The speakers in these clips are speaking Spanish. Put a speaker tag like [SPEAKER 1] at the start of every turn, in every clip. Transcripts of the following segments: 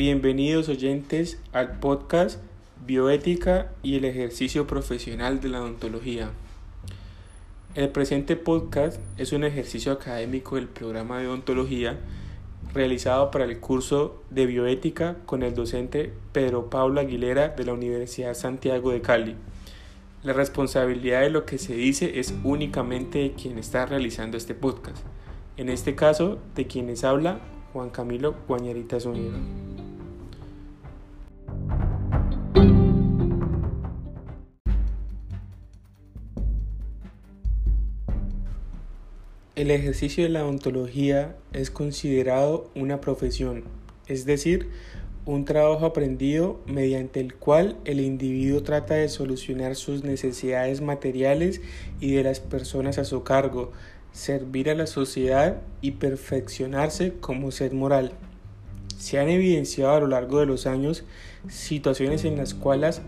[SPEAKER 1] Bienvenidos oyentes al podcast Bioética y el ejercicio profesional de la odontología. El presente podcast es un ejercicio académico del programa de odontología realizado para el curso de bioética con el docente Pedro Pablo Aguilera de la Universidad Santiago de Cali. La responsabilidad de lo que se dice es únicamente de quien está realizando este podcast, en este caso de quienes habla Juan Camilo Guañarita Zúñiga. El ejercicio de la odontología es considerado una profesión, es decir, un trabajo aprendido mediante el cual el individuo trata de solucionar sus necesidades materiales y de las personas a su cargo, servir a la sociedad y perfeccionarse como ser moral. Se han evidenciado a lo largo de los años situaciones en las cuales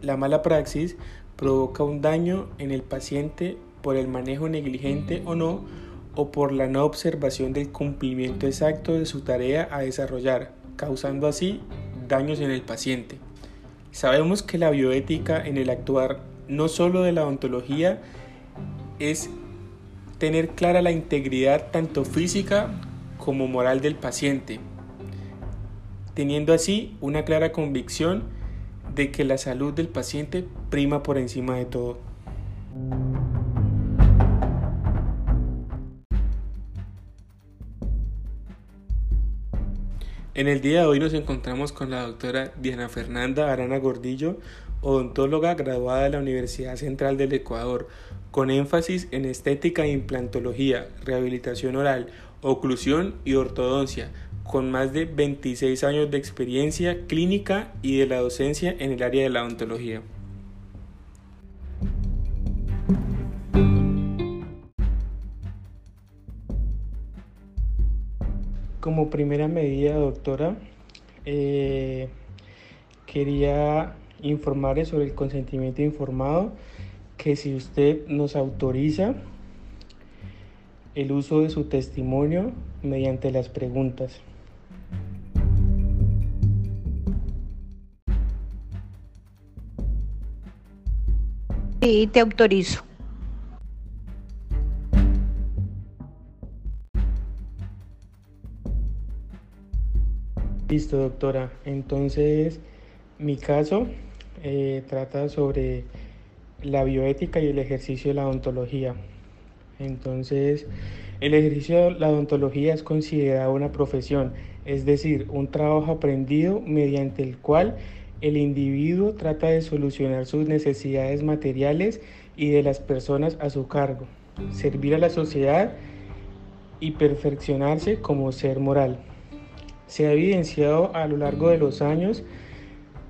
[SPEAKER 1] la mala praxis provoca un daño en el paciente por el manejo negligente o no, o por la no observación del cumplimiento exacto de su tarea a desarrollar, causando así daños en el paciente. Sabemos que la bioética en el actuar no solo de la odontología es tener clara la integridad tanto física como moral del paciente, teniendo así una clara convicción de que la salud del paciente prima por encima de todo. En el día de hoy nos encontramos con la doctora Diana Fernanda Arana Gordillo, odontóloga graduada de la Universidad Central del Ecuador, con énfasis en estética e implantología, rehabilitación oral, oclusión y ortodoncia, con más de 26 años de experiencia clínica y de la docencia en el área de la odontología. Como primera medida, doctora, eh, quería informarle sobre el consentimiento informado que si usted nos autoriza el uso de su testimonio mediante las preguntas.
[SPEAKER 2] Sí, te autorizo.
[SPEAKER 1] Listo, doctora. Entonces, mi caso eh, trata sobre la bioética y el ejercicio de la odontología. Entonces, el ejercicio de la odontología es considerado una profesión, es decir, un trabajo aprendido mediante el cual el individuo trata de solucionar sus necesidades materiales y de las personas a su cargo, servir a la sociedad y perfeccionarse como ser moral. Se ha evidenciado a lo largo de los años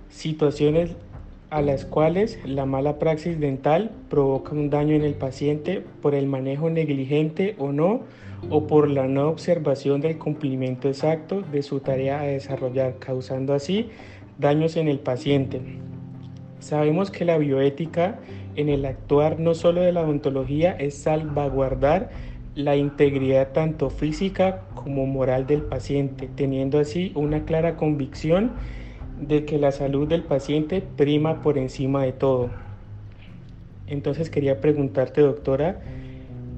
[SPEAKER 1] situaciones a las cuales la mala praxis dental provoca un daño en el paciente por el manejo negligente o no, o por la no observación del cumplimiento exacto de su tarea a desarrollar, causando así daños en el paciente. Sabemos que la bioética en el actuar no solo de la odontología es salvaguardar la integridad tanto física como moral del paciente, teniendo así una clara convicción de que la salud del paciente prima por encima de todo. Entonces quería preguntarte, doctora,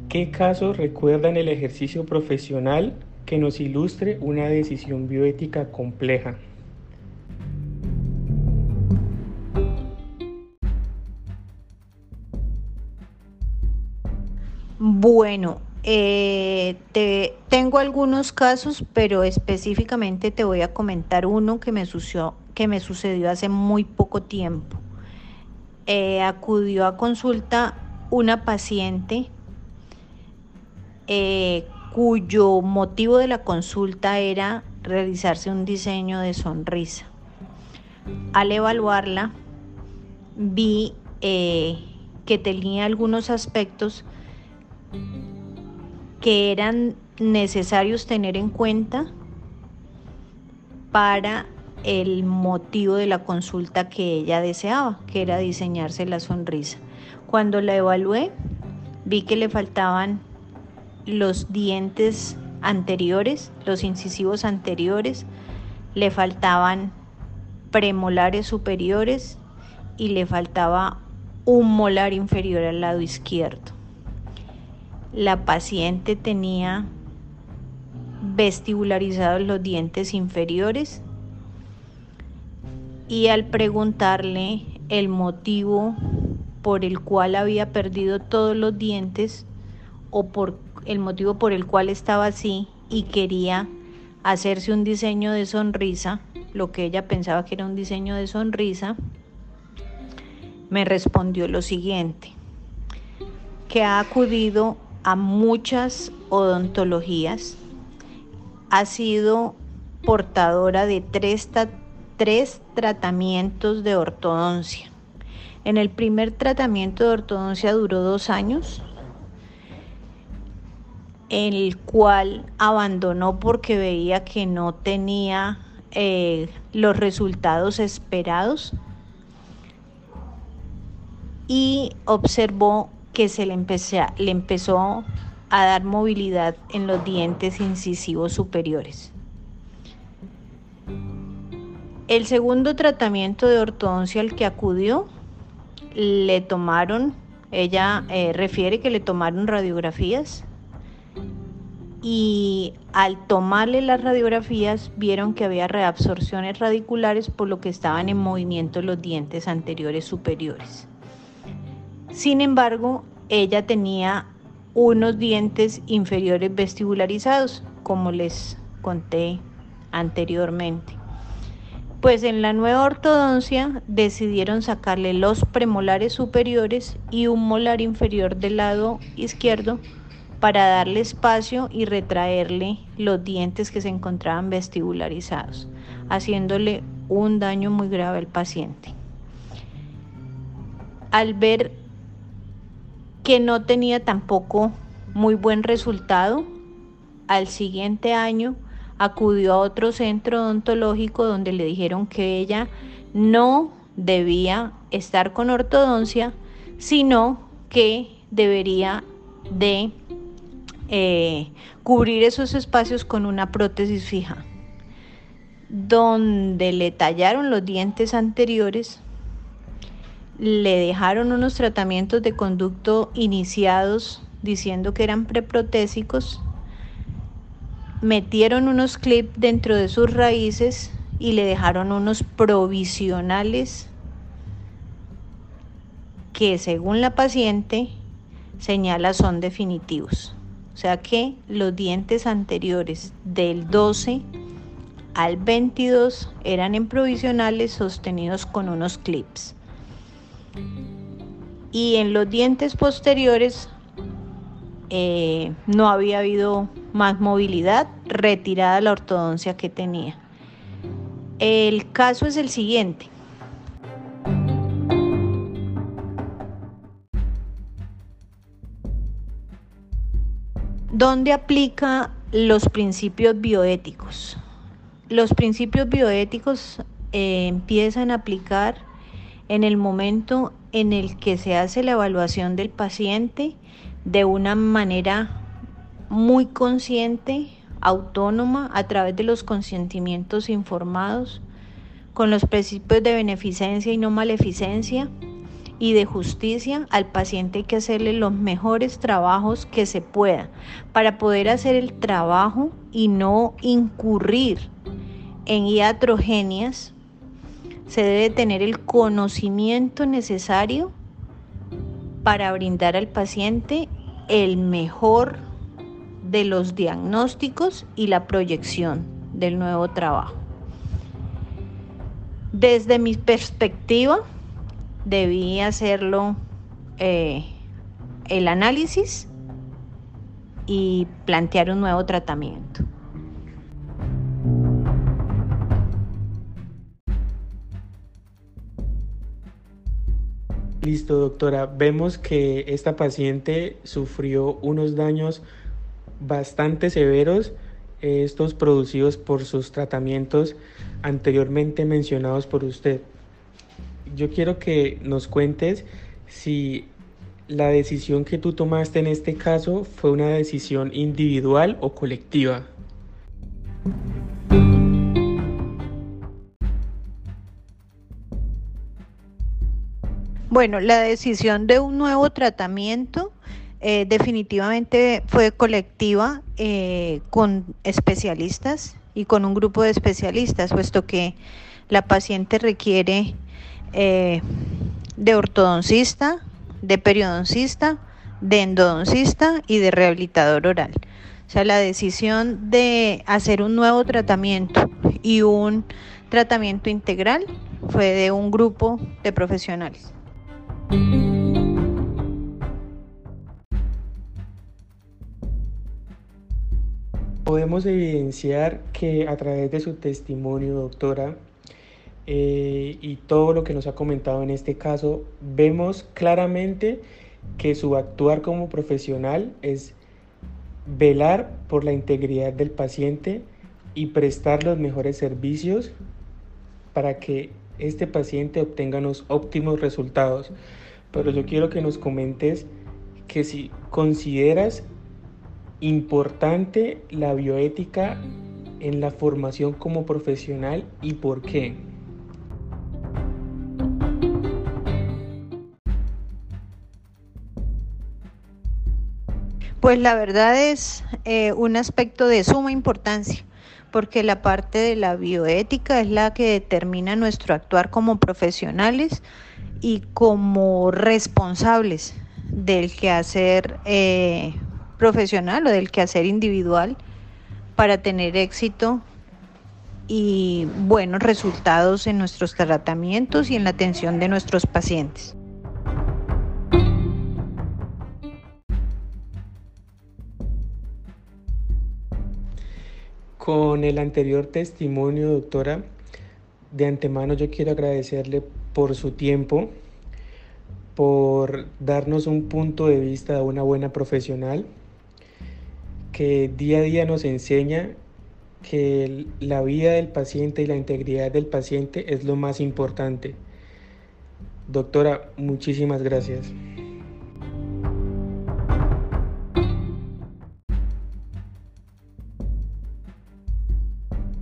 [SPEAKER 1] ¿qué casos recuerda en el ejercicio profesional que nos ilustre una decisión bioética compleja?
[SPEAKER 2] Bueno, eh, te, tengo algunos casos, pero específicamente te voy a comentar uno que me que me sucedió hace muy poco tiempo. Eh, acudió a consulta una paciente eh, cuyo motivo de la consulta era realizarse un diseño de sonrisa. Al evaluarla, vi que tenía algunos aspectos que eran necesarios tener en cuenta para el motivo de la consulta que ella deseaba, que era diseñarse la sonrisa. Cuando la evalué, vi que le faltaban los dientes anteriores, los incisivos anteriores, le faltaban premolares superiores y le faltaba un molar inferior al lado izquierdo. La paciente tenía vestibularizados los dientes inferiores y al preguntarle el motivo por el cual había perdido todos los dientes o por el motivo por el cual estaba así y quería hacerse un diseño de sonrisa, lo que ella pensaba que era un diseño de sonrisa, me respondió lo siguiente, que ha acudido a muchas odontologías, ha sido portadora de tres, tres tratamientos de ortodoncia. En el primer tratamiento de ortodoncia duró dos años, el cual abandonó porque veía que no tenía eh, los resultados esperados y observó que se le, le empezó a dar movilidad en los dientes incisivos superiores. El segundo tratamiento de ortodoncia al que acudió, le tomaron, ella eh, refiere que le tomaron radiografías y al tomarle las radiografías vieron que había reabsorciones radiculares por lo que estaban en movimiento los dientes anteriores superiores. Sin embargo, ella tenía unos dientes inferiores vestibularizados, como les conté anteriormente. Pues en la nueva ortodoncia decidieron sacarle los premolares superiores y un molar inferior del lado izquierdo para darle espacio y retraerle los dientes que se encontraban vestibularizados, haciéndole un daño muy grave al paciente. Al ver que no tenía tampoco muy buen resultado, al siguiente año acudió a otro centro odontológico donde le dijeron que ella no debía estar con ortodoncia, sino que debería de eh, cubrir esos espacios con una prótesis fija, donde le tallaron los dientes anteriores, le dejaron unos tratamientos de conducto iniciados diciendo que eran preprotésicos, metieron unos clips dentro de sus raíces y le dejaron unos provisionales que según la paciente señala son definitivos. O sea que los dientes anteriores del 12 al 22 eran en provisionales sostenidos con unos clips. Y en los dientes posteriores eh, no había habido más movilidad, retirada la ortodoncia que tenía. El caso es el siguiente. ¿Dónde aplica los principios bioéticos? Los principios bioéticos eh, empiezan a aplicar en el momento en el que se hace la evaluación del paciente de una manera muy consciente, autónoma, a través de los consentimientos informados, con los principios de beneficencia y no maleficencia, y de justicia, al paciente hay que hacerle los mejores trabajos que se pueda para poder hacer el trabajo y no incurrir en iatrogenias. Se debe tener el conocimiento necesario para brindar al paciente el mejor de los diagnósticos y la proyección del nuevo trabajo. Desde mi perspectiva, debí hacerlo eh, el análisis y plantear un nuevo tratamiento.
[SPEAKER 1] Listo, doctora. Vemos que esta paciente sufrió unos daños bastante severos, estos producidos por sus tratamientos anteriormente mencionados por usted yo quiero que nos cuentes si la decisión que tú tomaste en este caso fue una decisión individual o colectiva.
[SPEAKER 2] Bueno, la decisión de un nuevo tratamiento eh, definitivamente fue colectiva eh, con especialistas y con un grupo de especialistas, puesto que la paciente requiere eh, de ortodoncista, de periodoncista, de endodoncista y de rehabilitador oral. O sea, la decisión de hacer un nuevo tratamiento y un tratamiento integral fue de un grupo de profesionales.
[SPEAKER 1] Podemos evidenciar que a través de su testimonio, doctora, eh, y todo lo que nos ha comentado en este caso, vemos claramente que su actuar como profesional es velar por la integridad del paciente y prestar los mejores servicios para que este paciente obtenga los óptimos resultados. Pero yo quiero que nos comentes que si consideras importante la bioética en la formación como profesional y por qué.
[SPEAKER 2] Pues la verdad es eh, un aspecto de suma importancia, porque la parte de la bioética es la que determina nuestro actuar como profesionales y como responsables del quehacer eh, profesional o del quehacer individual para tener éxito y buenos resultados en nuestros tratamientos y en la atención de nuestros pacientes.
[SPEAKER 1] Con el anterior testimonio, doctora, de antemano yo quiero agradecerle por su tiempo, por darnos un punto de vista de una buena profesional que día a día nos enseña que la vida del paciente y la integridad del paciente es lo más importante. Doctora, muchísimas gracias.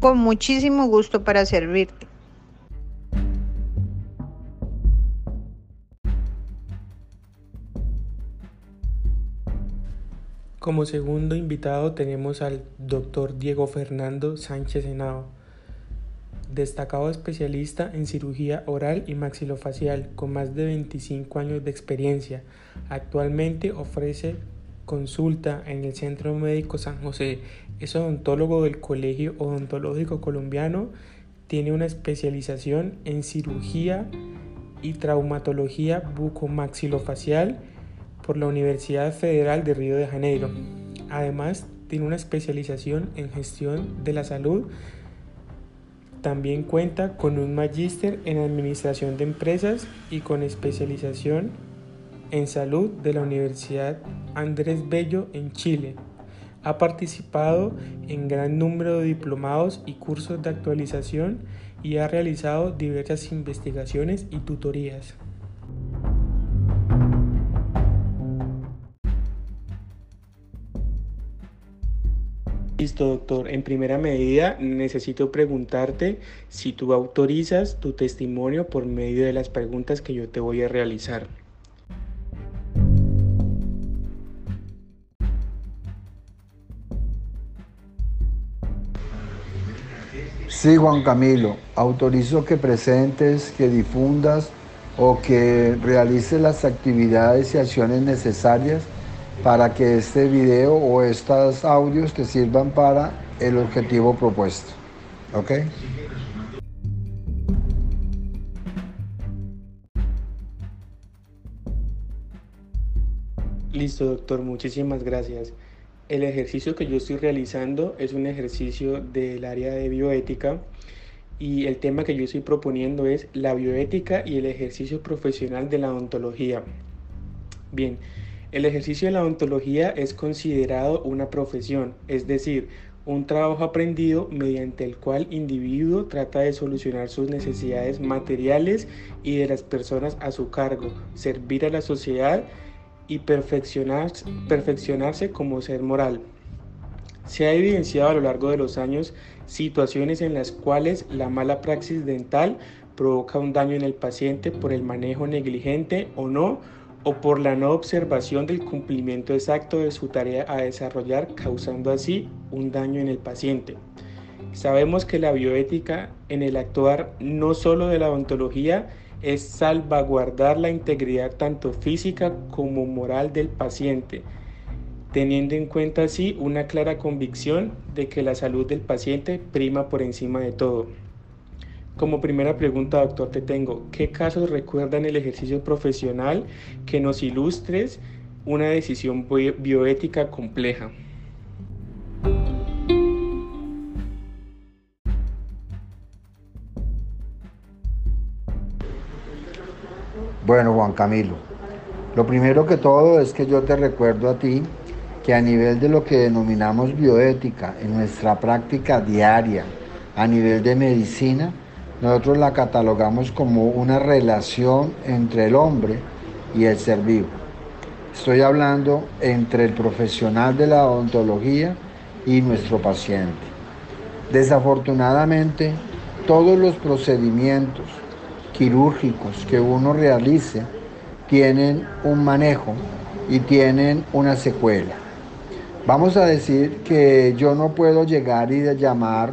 [SPEAKER 2] Con muchísimo gusto para servirte.
[SPEAKER 1] Como segundo invitado tenemos al doctor Diego Fernando Sánchez Henao, destacado especialista en cirugía oral y maxilofacial con más de 25 años de experiencia. Actualmente ofrece consulta en el Centro Médico San José es odontólogo del Colegio Odontológico Colombiano, tiene una especialización en cirugía y traumatología bucomaxilofacial por la Universidad Federal de Río de Janeiro. Además, tiene una especialización en gestión de la salud. También cuenta con un magíster en administración de empresas y con especialización en salud de la Universidad Andrés Bello en Chile. Ha participado en gran número de diplomados y cursos de actualización y ha realizado diversas investigaciones y tutorías. Listo, doctor. En primera medida, necesito preguntarte si tú autorizas tu testimonio por medio de las preguntas que yo te voy a realizar.
[SPEAKER 3] Sí, Juan Camilo, autorizo que presentes, que difundas o que realices las actividades y acciones necesarias para que este video o estos audios te sirvan para el objetivo propuesto. ¿Ok?
[SPEAKER 1] Listo, doctor, muchísimas gracias. El ejercicio que yo estoy realizando es un ejercicio del área de bioética y el tema que yo estoy proponiendo es la bioética y el ejercicio profesional de la odontología. Bien, el ejercicio de la odontología es considerado una profesión, es decir, un trabajo aprendido mediante el cual individuo trata de solucionar sus necesidades materiales y de las personas a su cargo, servir a la sociedad y perfeccionarse, como ser moral. Se ha evidenciado a lo largo de los años situaciones en las cuales la mala praxis dental provoca un daño en el paciente por el manejo negligente o no, o por la no observación del cumplimiento exacto de su tarea a desarrollar, causando así un daño en el paciente. Sabemos que la bioética en el actuar no solo de la odontología es salvaguardar la integridad tanto física como moral del paciente, teniendo en cuenta así una clara convicción de que la salud del paciente prima por encima de todo. Como primera pregunta, doctor, te tengo, ¿qué casos recuerdan el ejercicio profesional que nos ilustres una decisión bioética compleja?
[SPEAKER 3] Bueno, Juan Camilo, lo primero que todo es que yo te recuerdo a ti que a nivel de lo que denominamos bioética, en nuestra práctica diaria, a nivel de medicina, nosotros la catalogamos como una relación entre el hombre y el ser vivo. Estoy hablando entre el profesional de la odontología y nuestro paciente. Desafortunadamente, todos los procedimientos quirúrgicos que uno realice tienen un manejo y tienen una secuela. Vamos a decir que yo no puedo llegar y llamar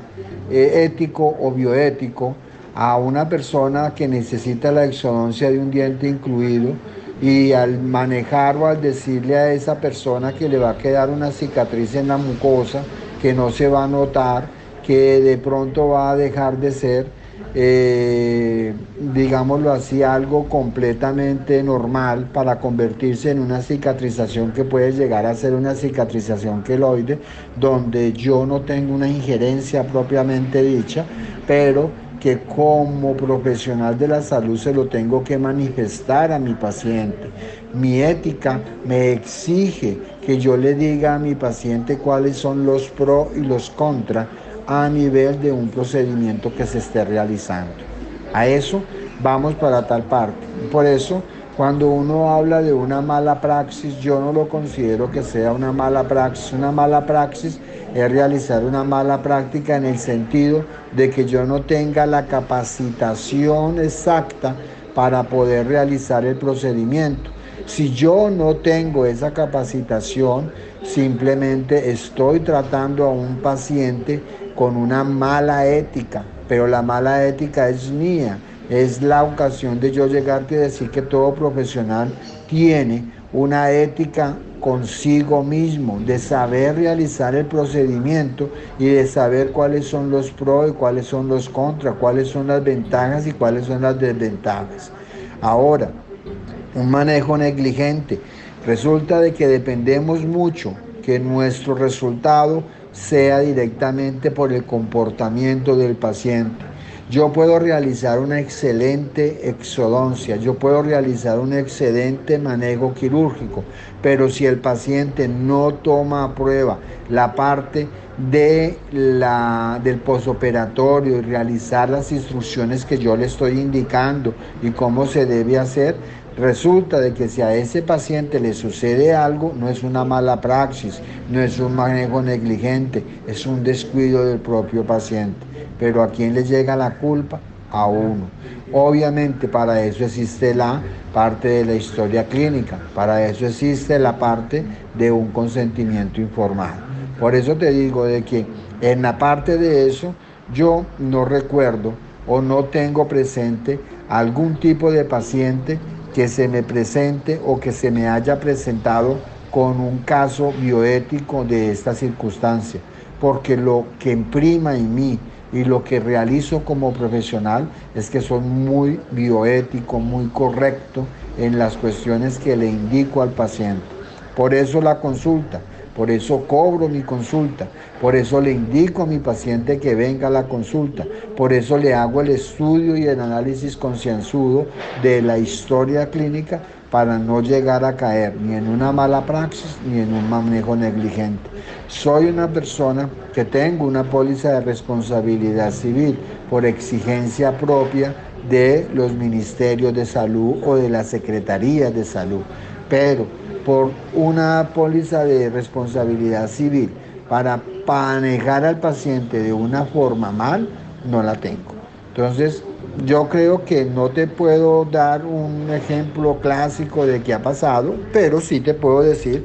[SPEAKER 3] eh, ético o bioético a una persona que necesita la exodoncia de un diente incluido y al manejar o al decirle a esa persona que le va a quedar una cicatriz en la mucosa, que no se va a notar, que de pronto va a dejar de ser, eh, digámoslo así, algo completamente normal para convertirse en una cicatrización que puede llegar a ser una cicatrización queloide, donde yo no tengo una injerencia propiamente dicha, pero que como profesional de la salud se lo tengo que manifestar a mi paciente. Mi ética me exige que yo le diga a mi paciente cuáles son los pros y los contras a nivel de un procedimiento que se esté realizando. A eso vamos para tal parte. Por eso, cuando uno habla de una mala praxis, yo no lo considero que sea una mala praxis. Una mala praxis es realizar una mala práctica en el sentido de que yo no tenga la capacitación exacta para poder realizar el procedimiento. Si yo no tengo esa capacitación, simplemente estoy tratando a un paciente con una mala ética, pero la mala ética es mía, es la ocasión de yo llegarte a decir que todo profesional tiene una ética consigo mismo, de saber realizar el procedimiento y de saber cuáles son los pros y cuáles son los contras, cuáles son las ventajas y cuáles son las desventajas. Ahora, un manejo negligente. Resulta de que dependemos mucho que nuestro resultado sea directamente por el comportamiento del paciente. Yo puedo realizar una excelente exodoncia, yo puedo realizar un excelente manejo quirúrgico, pero si el paciente no toma a prueba la parte de la, del posoperatorio y realizar las instrucciones que yo le estoy indicando y cómo se debe hacer, Resulta de que si a ese paciente le sucede algo, no es una mala praxis, no es un manejo negligente, es un descuido del propio paciente. Pero ¿a quién le llega la culpa? A uno. Obviamente para eso existe la parte de la historia clínica, para eso existe la parte de un consentimiento informado. Por eso te digo de que en la parte de eso yo no recuerdo o no tengo presente algún tipo de paciente que se me presente o que se me haya presentado con un caso bioético de esta circunstancia, porque lo que imprima en mí y lo que realizo como profesional es que soy muy bioético, muy correcto en las cuestiones que le indico al paciente. Por eso la consulta, por eso cobro mi consulta, por eso le indico a mi paciente que venga a la consulta, por eso le hago el estudio y el análisis concienzudo de la historia clínica para no llegar a caer ni en una mala praxis ni en un manejo negligente. Soy una persona que tengo una póliza de responsabilidad civil por exigencia propia de los ministerios de salud o de la Secretaría de Salud, pero por una póliza de responsabilidad civil para manejar al paciente de una forma mal, no la tengo. Entonces, yo creo que no te puedo dar un ejemplo clásico de qué ha pasado, pero sí te puedo decir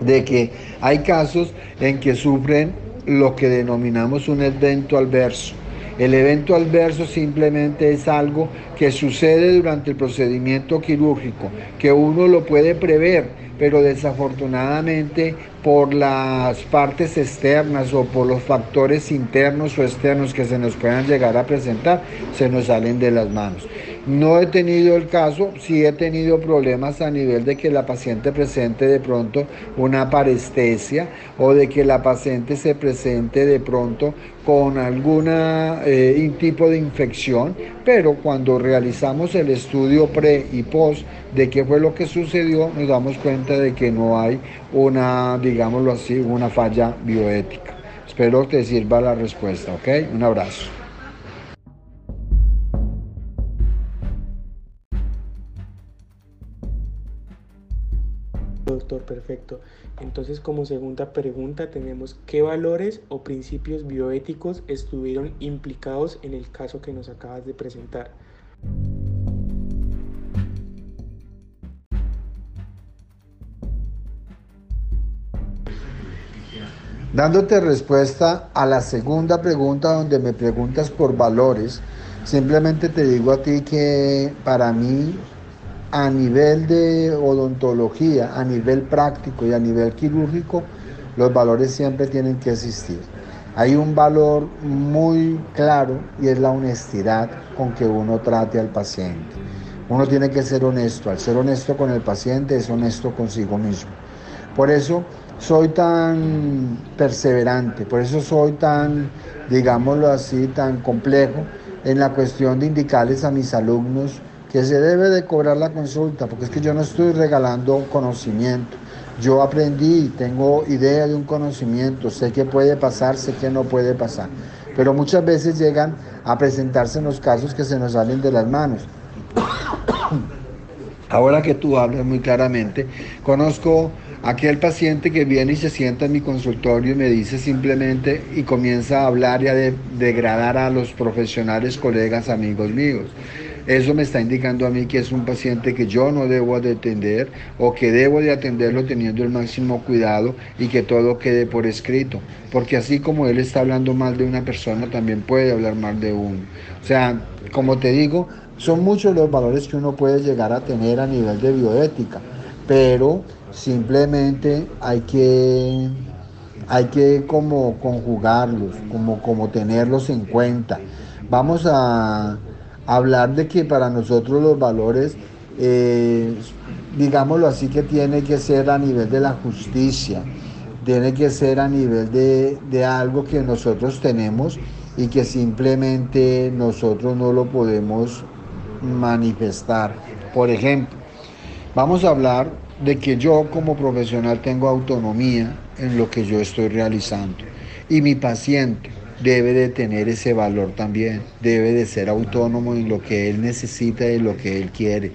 [SPEAKER 3] de que hay casos en que sufren lo que denominamos un evento adverso. El evento adverso simplemente es algo que sucede durante el procedimiento quirúrgico, que uno lo puede prever, pero desafortunadamente por las partes externas o por los factores internos o externos que se nos puedan llegar a presentar, se nos salen de las manos. No he tenido el caso, sí he tenido problemas a nivel de que la paciente presente de pronto una parestesia o de que la paciente se presente de pronto con algún eh, tipo de infección, pero cuando realizamos el estudio pre y post de qué fue lo que sucedió, nos damos cuenta de que no hay una, digámoslo así, una falla bioética. Espero que te sirva la respuesta, ¿ok? Un abrazo.
[SPEAKER 1] Perfecto. Entonces, como segunda pregunta, tenemos qué valores o principios bioéticos estuvieron implicados en el caso que nos acabas de presentar.
[SPEAKER 3] Dándote respuesta a la segunda pregunta donde me preguntas por valores, simplemente te digo a ti que para mí a nivel de odontología, a nivel práctico y a nivel quirúrgico, los valores siempre tienen que existir. Hay un valor muy claro y es la honestidad con que uno trate al paciente. Uno tiene que ser honesto. Al ser honesto con el paciente es honesto consigo mismo. Por eso soy tan perseverante, por eso soy tan, digámoslo así, tan complejo en la cuestión de indicarles a mis alumnos que se debe de cobrar la consulta, porque es que yo no estoy regalando conocimiento. Yo aprendí, tengo idea de un conocimiento, sé qué puede pasar, sé qué no puede pasar. Pero muchas veces llegan a presentarse en los casos que se nos salen de las manos. Ahora que tú hablas muy claramente, conozco aquel paciente que viene y se sienta en mi consultorio y me dice simplemente y comienza a hablar y a degradar a los profesionales, colegas, amigos míos. Eso me está indicando a mí que es un paciente que yo no debo de atender o que debo de atenderlo teniendo el máximo cuidado y que todo quede por escrito. Porque así como él está hablando mal de una persona, también puede hablar mal de uno. O sea, como te digo, son muchos los valores que uno puede llegar a tener a nivel de bioética, pero simplemente hay que hay que como conjugarlos, como, como tenerlos en cuenta. Vamos a, hablar de que para nosotros los valores, eh, digámoslo así, que tiene que ser a nivel de la justicia, tiene que ser a nivel de, de algo que nosotros tenemos y que simplemente nosotros no lo podemos manifestar. Por ejemplo, vamos a hablar de que yo como profesional tengo autonomía en lo que yo estoy realizando y mi paciente debe de tener ese valor también, debe de ser autónomo en lo que él necesita y lo que él quiere.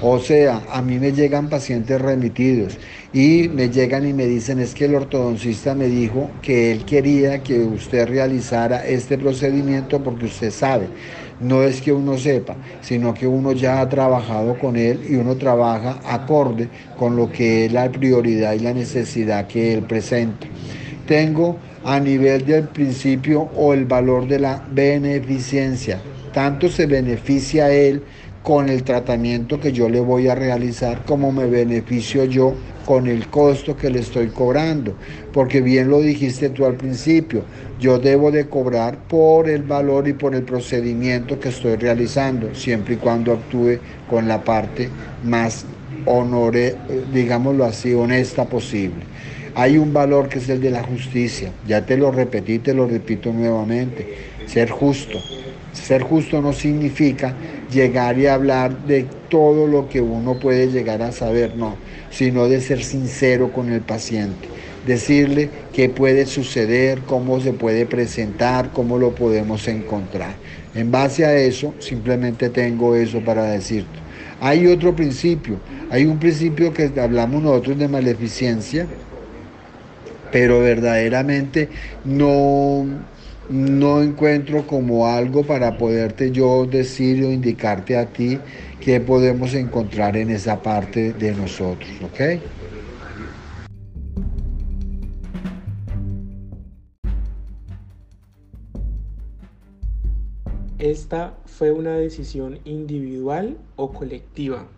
[SPEAKER 3] O sea, a mí me llegan pacientes remitidos y me llegan y me dicen es que el ortodoncista me dijo que él quería que usted realizara este procedimiento porque usted sabe. No es que uno sepa, sino que uno ya ha trabajado con él y uno trabaja acorde con lo que es la prioridad y la necesidad que él presenta. Tengo a nivel del principio o el valor de la beneficencia. Tanto se beneficia él con el tratamiento que yo le voy a realizar como me beneficio yo con el costo que le estoy cobrando. Porque bien lo dijiste tú al principio, yo debo de cobrar por el valor y por el procedimiento que estoy realizando, siempre y cuando actúe con la parte más honore, digámoslo así, honesta posible. Hay un valor que es el de la justicia. Ya te lo repetí, te lo repito nuevamente. Ser justo. Ser justo no significa llegar y hablar de todo lo que uno puede llegar a saber, no, sino de ser sincero con el paciente. Decirle qué puede suceder, cómo se puede presentar, cómo lo podemos encontrar. En base a eso, simplemente tengo eso para decirte. Hay otro principio, hay un principio que hablamos nosotros de maleficencia, pero verdaderamente no, no encuentro como algo para poderte yo decir o indicarte a ti qué podemos encontrar en esa parte de nosotros, ¿ok?
[SPEAKER 1] ¿Esta fue una decisión individual o colectiva?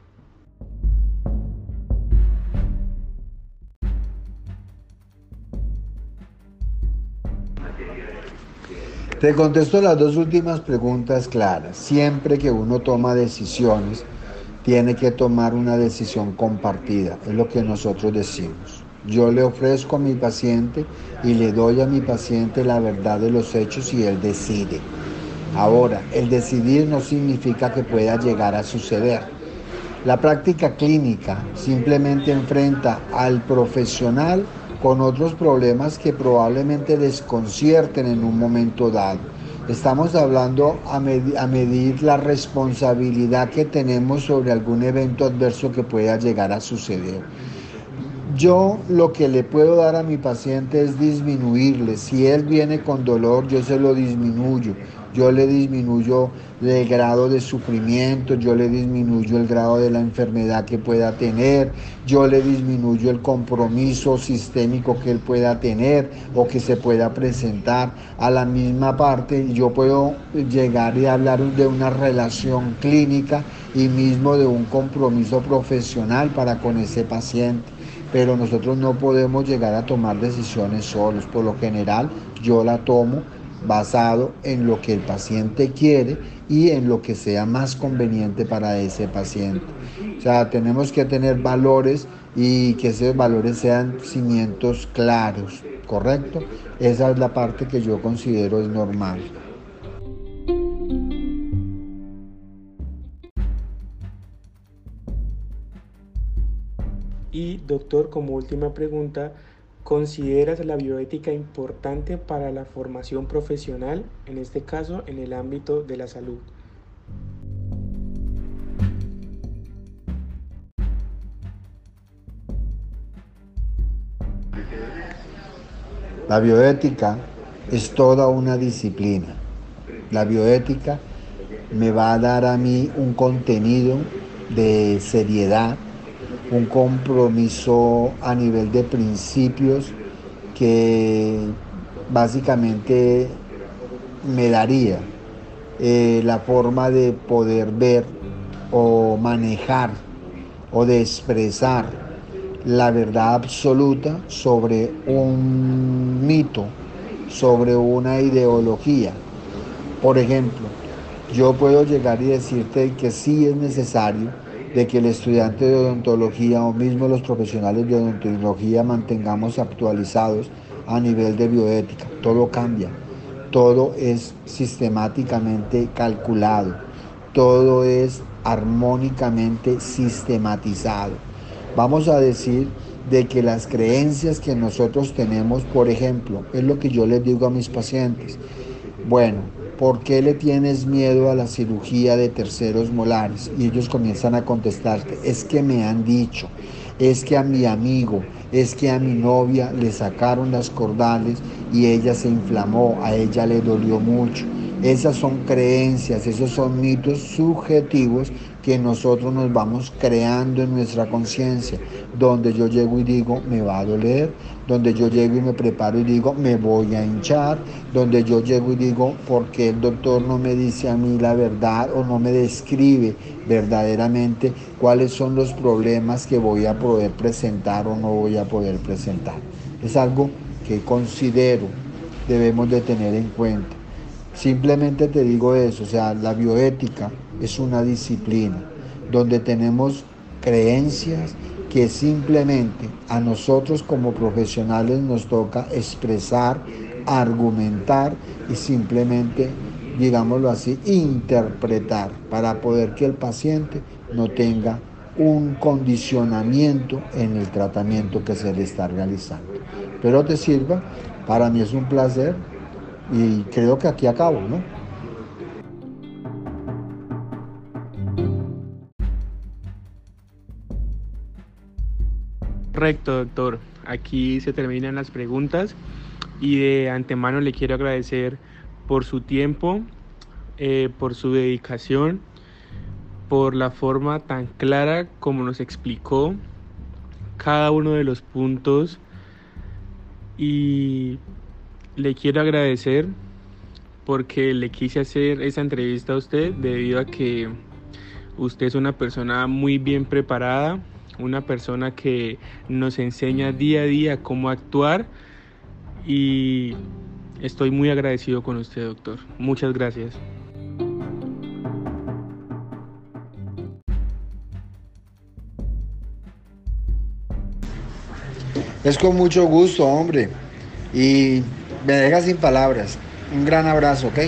[SPEAKER 3] Te contesto las dos últimas preguntas claras. Siempre que uno toma decisiones, tiene que tomar una decisión compartida, es lo que nosotros decimos. Yo le ofrezco a mi paciente y le doy a mi paciente la verdad de los hechos y él decide. Ahora, el decidir no significa que pueda llegar a suceder. La práctica clínica simplemente enfrenta al profesional con otros problemas que probablemente desconcierten en un momento dado. Estamos hablando a, medir la responsabilidad que tenemos sobre algún evento adverso que pueda llegar a suceder. Yo lo que le puedo dar a mi paciente es disminuirle. Si él viene con dolor, yo se lo disminuyo yo le disminuyo el grado de sufrimiento, yo le disminuyo el grado de la enfermedad que pueda tener, yo le disminuyo el compromiso sistémico que él pueda tener o que se pueda presentar a la misma parte. Yo puedo llegar y hablar de una relación clínica y mismo de un compromiso profesional para con ese paciente pero nosotros no podemos llegar a tomar decisiones solos. Por lo general, yo la tomo basado en lo que el paciente quiere y en lo que sea más conveniente para ese paciente. O sea, tenemos que tener valores y que esos valores sean cimientos claros, ¿correcto? Esa es la parte que yo considero es normal.
[SPEAKER 1] Y doctor, como última pregunta, ¿Consideras la bioética importante para la formación profesional, en este caso en el ámbito de la salud?
[SPEAKER 3] La bioética es toda una disciplina. La bioética me va a dar a mí un contenido de seriedad, un compromiso a nivel de principios que básicamente me daría eh, la forma de poder ver o manejar o de expresar la verdad absoluta sobre un mito, sobre una ideología. Por ejemplo, yo puedo llegar y decirte que sí es necesario de que el estudiante de odontología o mismo los profesionales de odontología mantengamos actualizados a nivel de bioética. Todo cambia, todo es sistemáticamente calculado, todo es armónicamente sistematizado. Vamos a decir de que las creencias que nosotros tenemos, por ejemplo, es lo que yo les digo a mis pacientes. Bueno, ¿por qué le tienes miedo a la cirugía de terceros molares? Y ellos comienzan a contestarte, es que me han dicho, es que a mi amigo, es que a mi novia le sacaron las cordales y ella se inflamó, a ella le dolió mucho. Esas son creencias, esos son mitos subjetivos que nosotros nos vamos creando en nuestra conciencia, donde yo llego y digo, me va a doler, donde yo llego y me preparo y digo, me voy a hinchar, donde yo llego y digo, ¿por qué el doctor no me dice a mí la verdad o no me describe verdaderamente cuáles son los problemas que voy a poder presentar o no voy a poder presentar? Es algo que considero debemos de tener en cuenta. Simplemente te digo eso, o sea, la bioética es una disciplina donde tenemos creencias que simplemente a nosotros como profesionales nos toca expresar, argumentar y simplemente, digámoslo así, interpretar para poder que el paciente no tenga un condicionamiento en el tratamiento que se le está realizando. Pero te sirva, para mí es un placer y creo que aquí acabo, ¿no?
[SPEAKER 1] Correcto, doctor. Aquí se terminan las preguntas y de antemano le quiero agradecer por su tiempo, eh, por su dedicación, por la forma tan clara como nos explicó cada uno de los puntos y le quiero agradecer porque le quise hacer esa entrevista a usted debido a que usted es una persona muy bien preparada, una persona que nos enseña día a día cómo actuar y estoy muy agradecido con usted, doctor. Muchas gracias.
[SPEAKER 3] Es con mucho gusto, hombre. Y me deja sin palabras. Un gran abrazo, ¿ok?